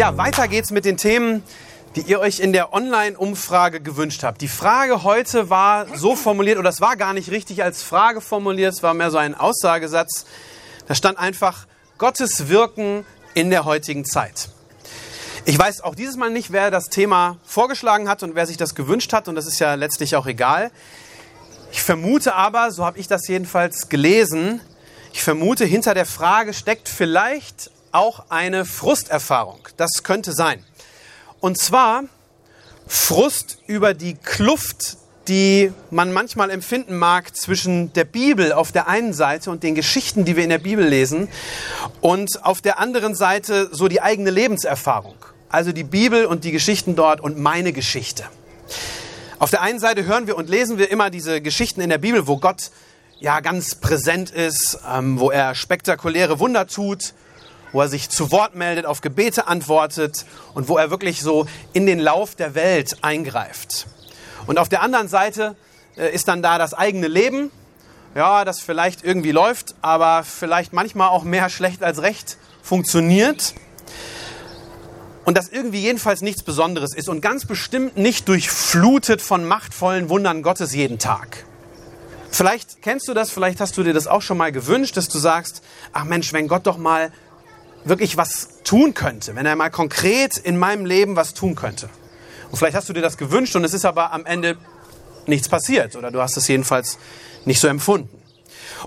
Ja, weiter geht's mit den Themen, die ihr euch in der Online-Umfrage gewünscht habt. Die Frage heute war so formuliert, oder es war gar nicht richtig als Frage formuliert, es war mehr so ein Aussagesatz. Da stand einfach Gottes Wirken in der heutigen Zeit. Ich weiß auch dieses Mal nicht, wer das Thema vorgeschlagen hat und wer sich das gewünscht hat, und das ist ja letztlich auch egal. Ich vermute aber, so habe ich das jedenfalls gelesen, ich vermute, hinter der Frage steckt vielleicht auch eine Frusterfahrung. Das könnte sein. Und zwar Frust über die Kluft, die man manchmal empfinden mag zwischen der Bibel auf der einen Seite und den Geschichten, die wir in der Bibel lesen, und auf der anderen Seite so die eigene Lebenserfahrung. Also die Bibel und die Geschichten dort und meine Geschichte. Auf der einen Seite hören wir und lesen wir immer diese Geschichten in der Bibel, wo Gott ja ganz präsent ist, ähm, wo er spektakuläre Wunder tut, wo er sich zu Wort meldet, auf Gebete antwortet und wo er wirklich so in den Lauf der Welt eingreift. Und auf der anderen Seite äh, ist dann da das eigene Leben, ja, das vielleicht irgendwie läuft, aber vielleicht manchmal auch mehr schlecht als recht funktioniert. Und das irgendwie jedenfalls nichts Besonderes ist und ganz bestimmt nicht durchflutet von machtvollen Wundern Gottes jeden Tag. Vielleicht kennst du das, vielleicht hast du dir das auch schon mal gewünscht, dass du sagst, ach Mensch, wenn Gott doch mal wirklich was tun könnte, wenn er mal konkret in meinem Leben was tun könnte. Und vielleicht hast du dir das gewünscht und es ist aber am Ende nichts passiert oder du hast es jedenfalls nicht so empfunden.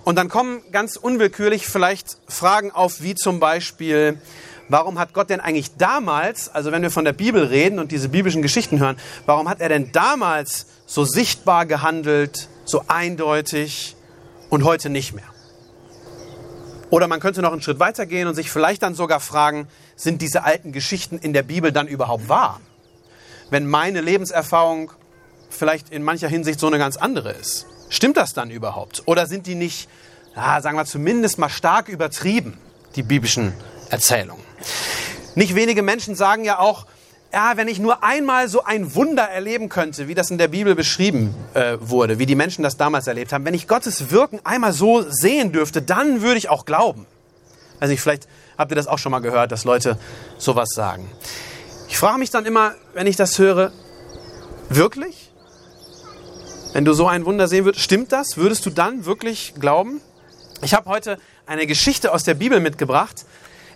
Und dann kommen ganz unwillkürlich vielleicht Fragen auf, wie zum Beispiel, warum hat Gott denn eigentlich damals, also wenn wir von der Bibel reden und diese biblischen Geschichten hören, warum hat er denn damals so sichtbar gehandelt, so eindeutig und heute nicht mehr? Oder man könnte noch einen Schritt weiter gehen und sich vielleicht dann sogar fragen, sind diese alten Geschichten in der Bibel dann überhaupt wahr? Wenn meine Lebenserfahrung vielleicht in mancher Hinsicht so eine ganz andere ist. Stimmt das dann überhaupt? Oder sind die nicht, ja, sagen wir zumindest mal stark übertrieben, die biblischen Erzählungen? Nicht wenige Menschen sagen ja auch, ja, wenn ich nur einmal so ein Wunder erleben könnte, wie das in der Bibel beschrieben äh, wurde, wie die Menschen das damals erlebt haben, wenn ich Gottes Wirken einmal so sehen dürfte, dann würde ich auch glauben. Also ich, vielleicht habt ihr das auch schon mal gehört, dass Leute sowas sagen. Ich frage mich dann immer, wenn ich das höre, wirklich? Wenn du so ein Wunder sehen würdest, stimmt das? Würdest du dann wirklich glauben? Ich habe heute eine Geschichte aus der Bibel mitgebracht,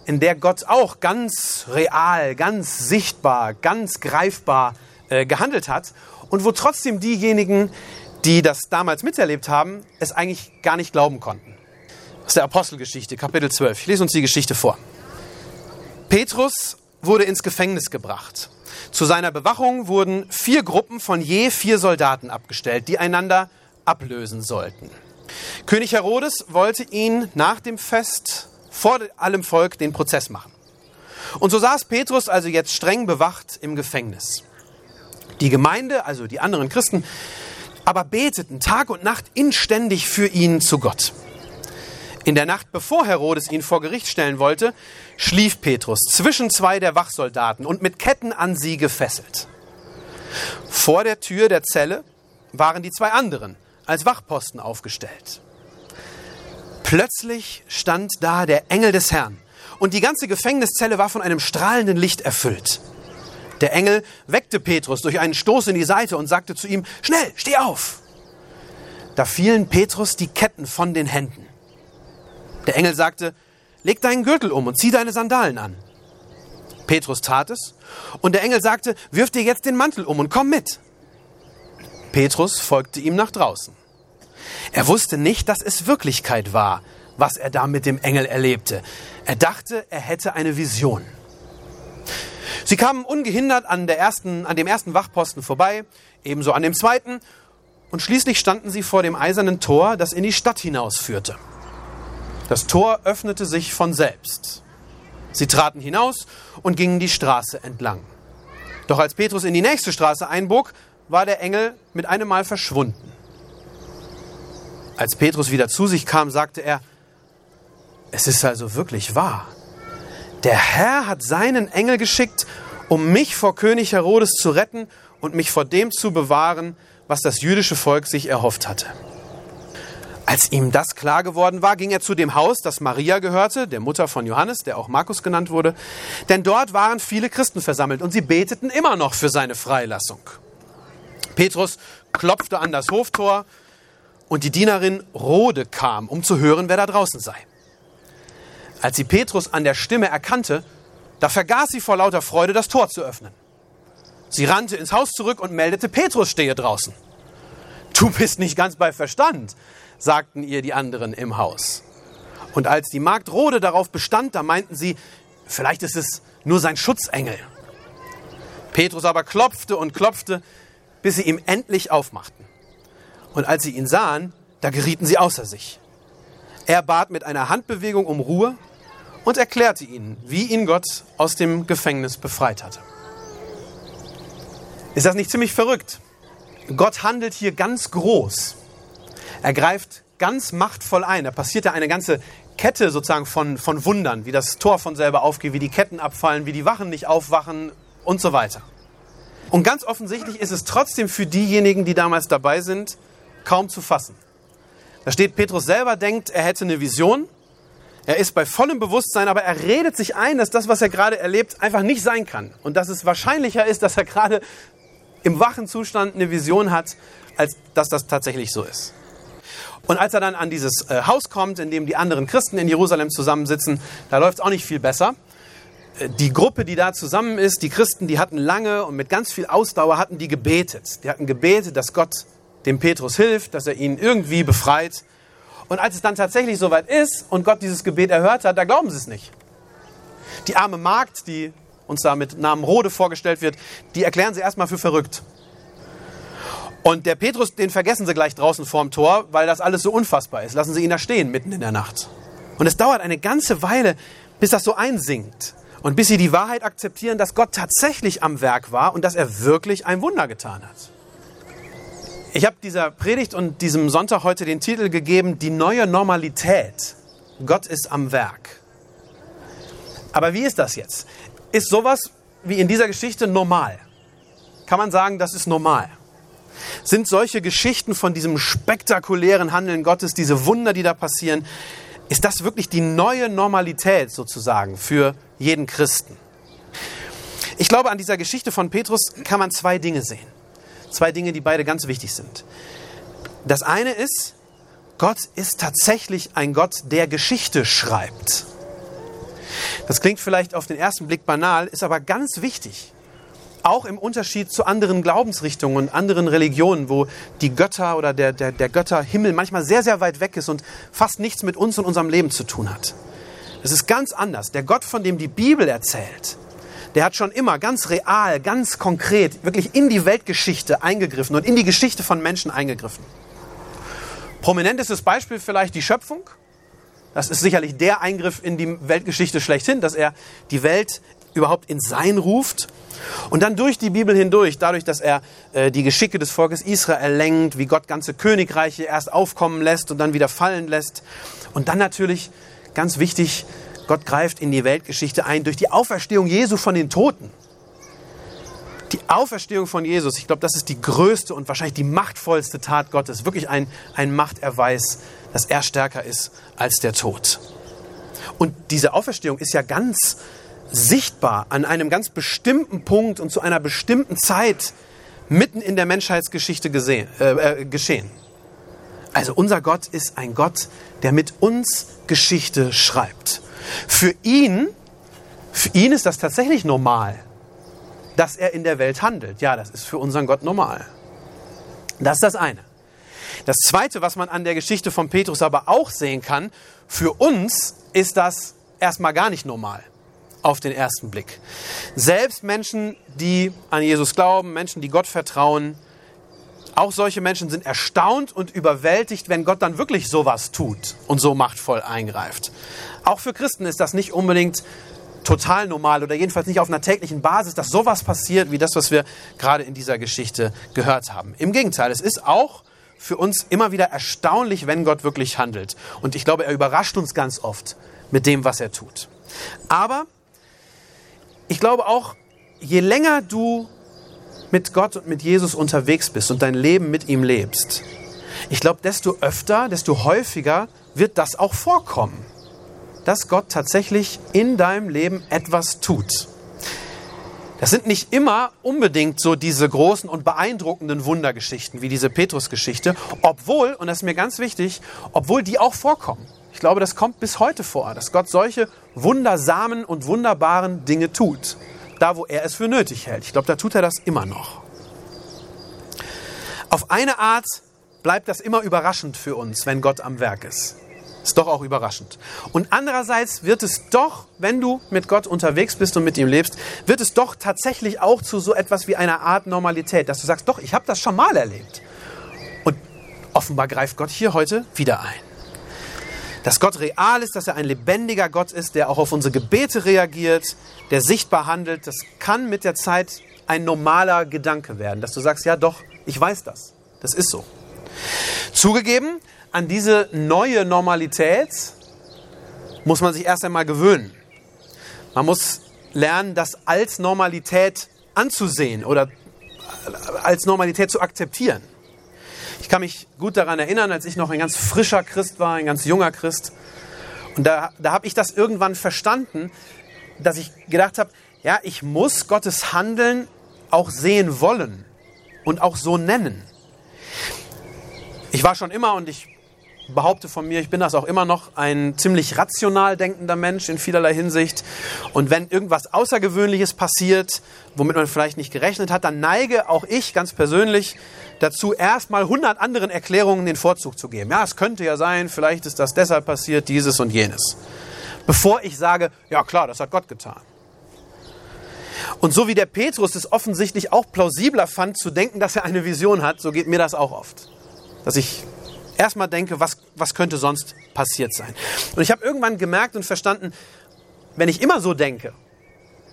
in der Gott auch ganz real, ganz sichtbar, ganz greifbar äh, gehandelt hat und wo trotzdem diejenigen, die das damals miterlebt haben, es eigentlich gar nicht glauben konnten. Aus der Apostelgeschichte, Kapitel 12. Ich lese uns die Geschichte vor. Petrus wurde ins Gefängnis gebracht. Zu seiner Bewachung wurden vier Gruppen von je vier Soldaten abgestellt, die einander ablösen sollten. König Herodes wollte ihn nach dem Fest vor allem Volk den Prozess machen. Und so saß Petrus also jetzt streng bewacht im Gefängnis. Die Gemeinde, also die anderen Christen, aber beteten Tag und Nacht inständig für ihn zu Gott. In der Nacht, bevor Herodes ihn vor Gericht stellen wollte, schlief Petrus zwischen zwei der Wachsoldaten und mit Ketten an sie gefesselt. Vor der Tür der Zelle waren die zwei anderen als Wachposten aufgestellt. Plötzlich stand da der Engel des Herrn und die ganze Gefängniszelle war von einem strahlenden Licht erfüllt. Der Engel weckte Petrus durch einen Stoß in die Seite und sagte zu ihm, Schnell, steh auf! Da fielen Petrus die Ketten von den Händen. Der Engel sagte, Leg deinen Gürtel um und zieh deine Sandalen an. Petrus tat es und der Engel sagte, Wirf dir jetzt den Mantel um und komm mit. Petrus folgte ihm nach draußen. Er wusste nicht, dass es Wirklichkeit war, was er da mit dem Engel erlebte. Er dachte, er hätte eine Vision. Sie kamen ungehindert an, der ersten, an dem ersten Wachposten vorbei, ebenso an dem zweiten, und schließlich standen sie vor dem eisernen Tor, das in die Stadt hinausführte. Das Tor öffnete sich von selbst. Sie traten hinaus und gingen die Straße entlang. Doch als Petrus in die nächste Straße einbog, war der Engel mit einem Mal verschwunden. Als Petrus wieder zu sich kam, sagte er, es ist also wirklich wahr. Der Herr hat seinen Engel geschickt, um mich vor König Herodes zu retten und mich vor dem zu bewahren, was das jüdische Volk sich erhofft hatte. Als ihm das klar geworden war, ging er zu dem Haus, das Maria gehörte, der Mutter von Johannes, der auch Markus genannt wurde, denn dort waren viele Christen versammelt und sie beteten immer noch für seine Freilassung. Petrus klopfte an das Hoftor und die Dienerin Rode kam, um zu hören, wer da draußen sei. Als sie Petrus an der Stimme erkannte, da vergaß sie vor lauter Freude, das Tor zu öffnen. Sie rannte ins Haus zurück und meldete, Petrus stehe draußen. Du bist nicht ganz bei Verstand, sagten ihr die anderen im Haus. Und als die Magd Rode darauf bestand, da meinten sie, vielleicht ist es nur sein Schutzengel. Petrus aber klopfte und klopfte, bis sie ihm endlich aufmachten. Und als sie ihn sahen, da gerieten sie außer sich. Er bat mit einer Handbewegung um Ruhe und erklärte ihnen, wie ihn Gott aus dem Gefängnis befreit hatte. Ist das nicht ziemlich verrückt? Gott handelt hier ganz groß. Er greift ganz machtvoll ein. Da passiert ja eine ganze Kette sozusagen von, von Wundern, wie das Tor von selber aufgeht, wie die Ketten abfallen, wie die Wachen nicht aufwachen und so weiter. Und ganz offensichtlich ist es trotzdem für diejenigen, die damals dabei sind, kaum zu fassen. Da steht, Petrus selber denkt, er hätte eine Vision. Er ist bei vollem Bewusstsein, aber er redet sich ein, dass das, was er gerade erlebt, einfach nicht sein kann. Und dass es wahrscheinlicher ist, dass er gerade im wachen Zustand eine Vision hat, als dass das tatsächlich so ist. Und als er dann an dieses äh, Haus kommt, in dem die anderen Christen in Jerusalem zusammensitzen, da läuft es auch nicht viel besser. Äh, die Gruppe, die da zusammen ist, die Christen, die hatten lange und mit ganz viel Ausdauer hatten die gebetet. Die hatten gebetet, dass Gott dem Petrus hilft, dass er ihn irgendwie befreit. Und als es dann tatsächlich soweit ist und Gott dieses Gebet erhört hat, da glauben sie es nicht. Die arme Magd, die uns da mit Namen Rode vorgestellt wird, die erklären sie erstmal für verrückt. Und der Petrus, den vergessen sie gleich draußen vorm Tor, weil das alles so unfassbar ist. Lassen sie ihn da stehen, mitten in der Nacht. Und es dauert eine ganze Weile, bis das so einsinkt. Und bis sie die Wahrheit akzeptieren, dass Gott tatsächlich am Werk war und dass er wirklich ein Wunder getan hat. Ich habe dieser Predigt und diesem Sonntag heute den Titel gegeben, die neue Normalität. Gott ist am Werk. Aber wie ist das jetzt? Ist sowas wie in dieser Geschichte normal? Kann man sagen, das ist normal? Sind solche Geschichten von diesem spektakulären Handeln Gottes, diese Wunder, die da passieren, ist das wirklich die neue Normalität sozusagen für jeden Christen? Ich glaube, an dieser Geschichte von Petrus kann man zwei Dinge sehen. Zwei Dinge, die beide ganz wichtig sind. Das eine ist, Gott ist tatsächlich ein Gott, der Geschichte schreibt. Das klingt vielleicht auf den ersten Blick banal, ist aber ganz wichtig auch im Unterschied zu anderen Glaubensrichtungen und anderen Religionen, wo die Götter oder der, der, der Götterhimmel manchmal sehr, sehr weit weg ist und fast nichts mit uns und unserem Leben zu tun hat. Es ist ganz anders. Der Gott, von dem die Bibel erzählt, der hat schon immer ganz real, ganz konkret, wirklich in die Weltgeschichte eingegriffen und in die Geschichte von Menschen eingegriffen. Prominentestes Beispiel vielleicht die Schöpfung. Das ist sicherlich der Eingriff in die Weltgeschichte schlechthin, dass er die Welt überhaupt in Sein ruft. Und dann durch die Bibel hindurch, dadurch, dass er äh, die Geschicke des Volkes Israel lenkt, wie Gott ganze Königreiche erst aufkommen lässt und dann wieder fallen lässt. Und dann natürlich, ganz wichtig, Gott greift in die Weltgeschichte ein durch die Auferstehung Jesu von den Toten. Die Auferstehung von Jesus, ich glaube, das ist die größte und wahrscheinlich die machtvollste Tat Gottes. Wirklich ein, ein Machterweis, dass er stärker ist als der Tod. Und diese Auferstehung ist ja ganz sichtbar an einem ganz bestimmten Punkt und zu einer bestimmten Zeit mitten in der Menschheitsgeschichte gesehen, äh, äh, geschehen. Also unser Gott ist ein Gott, der mit uns Geschichte schreibt. Für ihn, für ihn ist das tatsächlich normal, dass er in der Welt handelt. Ja, das ist für unseren Gott normal. Das ist das eine. Das zweite, was man an der Geschichte von Petrus aber auch sehen kann, für uns ist das erstmal gar nicht normal auf den ersten Blick. Selbst Menschen, die an Jesus glauben, Menschen, die Gott vertrauen, auch solche Menschen sind erstaunt und überwältigt, wenn Gott dann wirklich sowas tut und so machtvoll eingreift. Auch für Christen ist das nicht unbedingt total normal oder jedenfalls nicht auf einer täglichen Basis, dass sowas passiert wie das, was wir gerade in dieser Geschichte gehört haben. Im Gegenteil, es ist auch für uns immer wieder erstaunlich, wenn Gott wirklich handelt. Und ich glaube, er überrascht uns ganz oft mit dem, was er tut. Aber ich glaube auch, je länger du mit Gott und mit Jesus unterwegs bist und dein Leben mit ihm lebst, ich glaube, desto öfter, desto häufiger wird das auch vorkommen, dass Gott tatsächlich in deinem Leben etwas tut. Das sind nicht immer unbedingt so diese großen und beeindruckenden Wundergeschichten wie diese Petrus-Geschichte, obwohl, und das ist mir ganz wichtig, obwohl die auch vorkommen. Ich glaube, das kommt bis heute vor, dass Gott solche wundersamen und wunderbaren Dinge tut, da wo er es für nötig hält. Ich glaube, da tut er das immer noch. Auf eine Art bleibt das immer überraschend für uns, wenn Gott am Werk ist. Ist doch auch überraschend. Und andererseits wird es doch, wenn du mit Gott unterwegs bist und mit ihm lebst, wird es doch tatsächlich auch zu so etwas wie einer Art Normalität, dass du sagst, doch, ich habe das schon mal erlebt. Und offenbar greift Gott hier heute wieder ein. Dass Gott real ist, dass er ein lebendiger Gott ist, der auch auf unsere Gebete reagiert, der sichtbar handelt, das kann mit der Zeit ein normaler Gedanke werden, dass du sagst, ja doch, ich weiß das. Das ist so. Zugegeben, an diese neue Normalität muss man sich erst einmal gewöhnen. Man muss lernen, das als Normalität anzusehen oder als Normalität zu akzeptieren. Ich kann mich gut daran erinnern, als ich noch ein ganz frischer Christ war, ein ganz junger Christ. Und da, da habe ich das irgendwann verstanden, dass ich gedacht habe, ja, ich muss Gottes Handeln auch sehen wollen und auch so nennen. Ich war schon immer und ich behaupte von mir, ich bin das auch immer noch, ein ziemlich rational denkender Mensch in vielerlei Hinsicht. Und wenn irgendwas Außergewöhnliches passiert, womit man vielleicht nicht gerechnet hat, dann neige auch ich ganz persönlich dazu, erstmal 100 anderen Erklärungen den Vorzug zu geben. Ja, es könnte ja sein, vielleicht ist das deshalb passiert, dieses und jenes. Bevor ich sage, ja klar, das hat Gott getan. Und so wie der Petrus es offensichtlich auch plausibler fand, zu denken, dass er eine Vision hat, so geht mir das auch oft. Dass ich erstmal denke, was, was könnte sonst passiert sein. Und ich habe irgendwann gemerkt und verstanden, wenn ich immer so denke,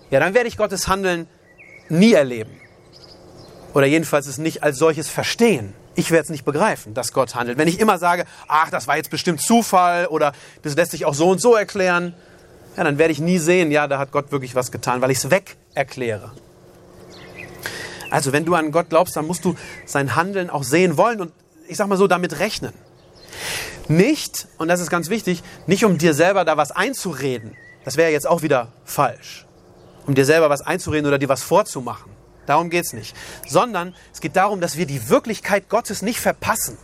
ja, dann werde ich Gottes Handeln nie erleben. Oder jedenfalls es nicht als solches verstehen. Ich werde es nicht begreifen, dass Gott handelt. Wenn ich immer sage, ach, das war jetzt bestimmt Zufall oder das lässt sich auch so und so erklären, ja, dann werde ich nie sehen, ja, da hat Gott wirklich was getan, weil ich es weg erkläre. Also, wenn du an Gott glaubst, dann musst du sein Handeln auch sehen wollen und ich sag mal so, damit rechnen. Nicht, und das ist ganz wichtig, nicht um dir selber da was einzureden. Das wäre jetzt auch wieder falsch. Um dir selber was einzureden oder dir was vorzumachen. Darum geht es nicht. Sondern es geht darum, dass wir die Wirklichkeit Gottes nicht verpassen.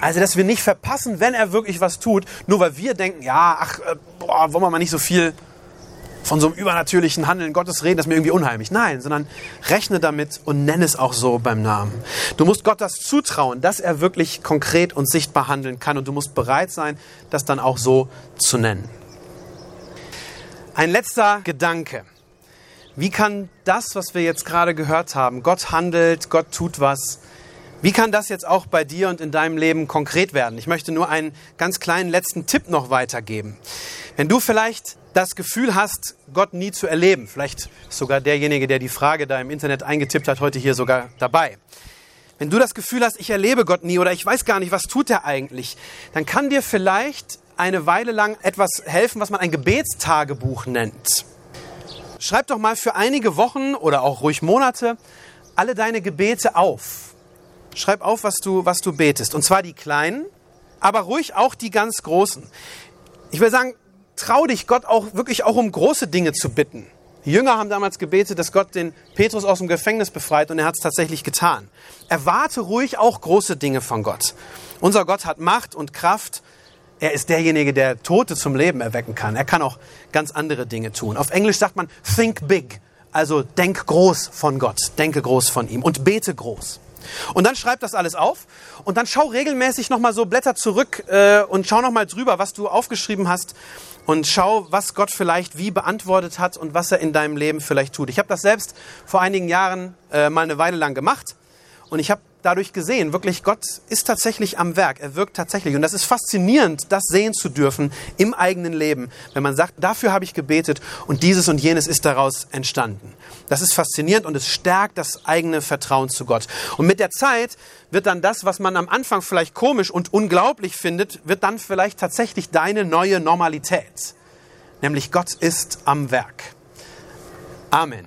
Also, dass wir nicht verpassen, wenn er wirklich was tut, nur weil wir denken, ja, ach, äh, boah, wollen wir mal nicht so viel von so einem übernatürlichen Handeln Gottes reden, das ist mir irgendwie unheimlich. Nein, sondern rechne damit und nenne es auch so beim Namen. Du musst Gott das zutrauen, dass er wirklich konkret und sichtbar handeln kann und du musst bereit sein, das dann auch so zu nennen. Ein letzter Gedanke. Wie kann das, was wir jetzt gerade gehört haben, Gott handelt, Gott tut was, wie kann das jetzt auch bei dir und in deinem Leben konkret werden? Ich möchte nur einen ganz kleinen letzten Tipp noch weitergeben. Wenn du vielleicht das Gefühl hast, Gott nie zu erleben, vielleicht sogar derjenige, der die Frage da im Internet eingetippt hat, heute hier sogar dabei. Wenn du das Gefühl hast, ich erlebe Gott nie oder ich weiß gar nicht, was tut er eigentlich, dann kann dir vielleicht eine Weile lang etwas helfen, was man ein Gebetstagebuch nennt. Schreib doch mal für einige Wochen oder auch ruhig Monate alle deine Gebete auf. Schreib auf, was du, was du betest. Und zwar die kleinen, aber ruhig auch die ganz großen. Ich will sagen, trau dich Gott auch wirklich auch um große Dinge zu bitten. Die Jünger haben damals gebetet, dass Gott den Petrus aus dem Gefängnis befreit und er hat es tatsächlich getan. Erwarte ruhig auch große Dinge von Gott. Unser Gott hat Macht und Kraft. Er ist derjenige, der Tote zum Leben erwecken kann. Er kann auch ganz andere Dinge tun. Auf Englisch sagt man think big. Also denk groß von Gott, denke groß von ihm und bete groß. Und dann schreib das alles auf und dann schau regelmäßig nochmal so Blätter zurück äh, und schau nochmal drüber, was du aufgeschrieben hast und schau, was Gott vielleicht wie beantwortet hat und was er in deinem Leben vielleicht tut. Ich habe das selbst vor einigen Jahren äh, mal eine Weile lang gemacht und ich habe dadurch gesehen, wirklich, Gott ist tatsächlich am Werk, er wirkt tatsächlich. Und das ist faszinierend, das sehen zu dürfen im eigenen Leben, wenn man sagt, dafür habe ich gebetet und dieses und jenes ist daraus entstanden. Das ist faszinierend und es stärkt das eigene Vertrauen zu Gott. Und mit der Zeit wird dann das, was man am Anfang vielleicht komisch und unglaublich findet, wird dann vielleicht tatsächlich deine neue Normalität. Nämlich Gott ist am Werk. Amen.